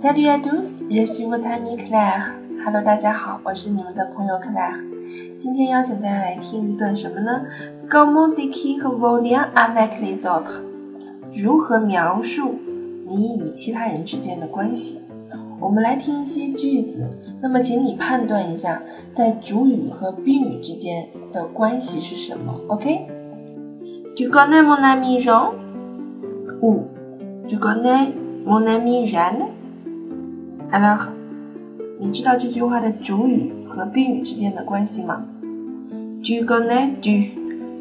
Salut à tous, je suis votre ami Claire. Hello，大家好，我是你们的朋友 Claire。今天邀请大家来听一段什么呢？Comment décrire vos liens avec les autres？如何描述你与其他人之间的关系？我们来听一些句子，那么请你判断一下，在主语和宾语之间的关系是什么？OK？Tu connais mon ami Jean？ou Tu connais mon ami a l a h 你知道这句话的主语和宾语之间的关系吗？Tu connais tu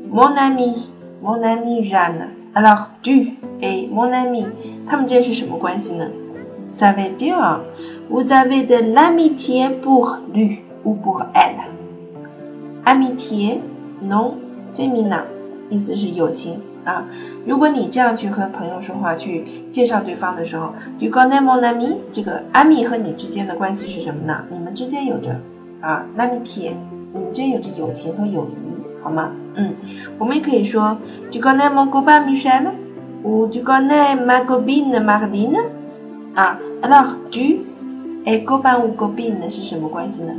mon ami mon ami Jeanne？Alors tu et mon ami，他们之间是什么关系呢？Ça veut dire vous avez de l'amitié pour lui ou pour elle。Amitié non féminin，意思是友情。啊，如果你这样去和朋友说话，去介绍对方的时候，du connais mon ami？这个 ami 和你之间的关系是什么呢？你们之间有着啊，l'amitié，你们之间有着友情和友谊，好吗？嗯，我们也可以说，du connais mon copain Michel？ou du connais ma copine Martine？啊，alors du et copain ou copine 是什么关系呢？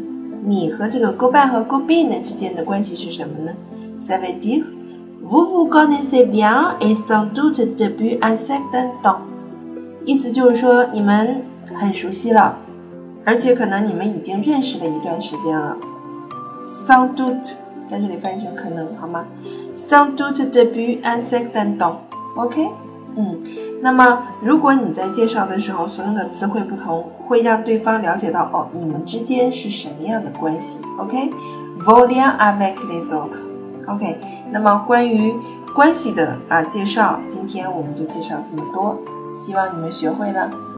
你和这个 copain 和 copine 之间的关系是什么呢 seventy Vous vous connaissez bien et sans doute depuis un certain temps。意思就是说你们很熟悉了，而且可能你们已经认识了一段时间了。Sans doute 在这里翻译成可能，好吗？Sans doute depuis un certain temps。OK，嗯，那么如果你在介绍的时候所用的词汇不同，会让对方了解到哦，你们之间是什么样的关系？OK，Vos liens avec les autres。OK，那么关于关系的啊介绍，今天我们就介绍这么多，希望你们学会了。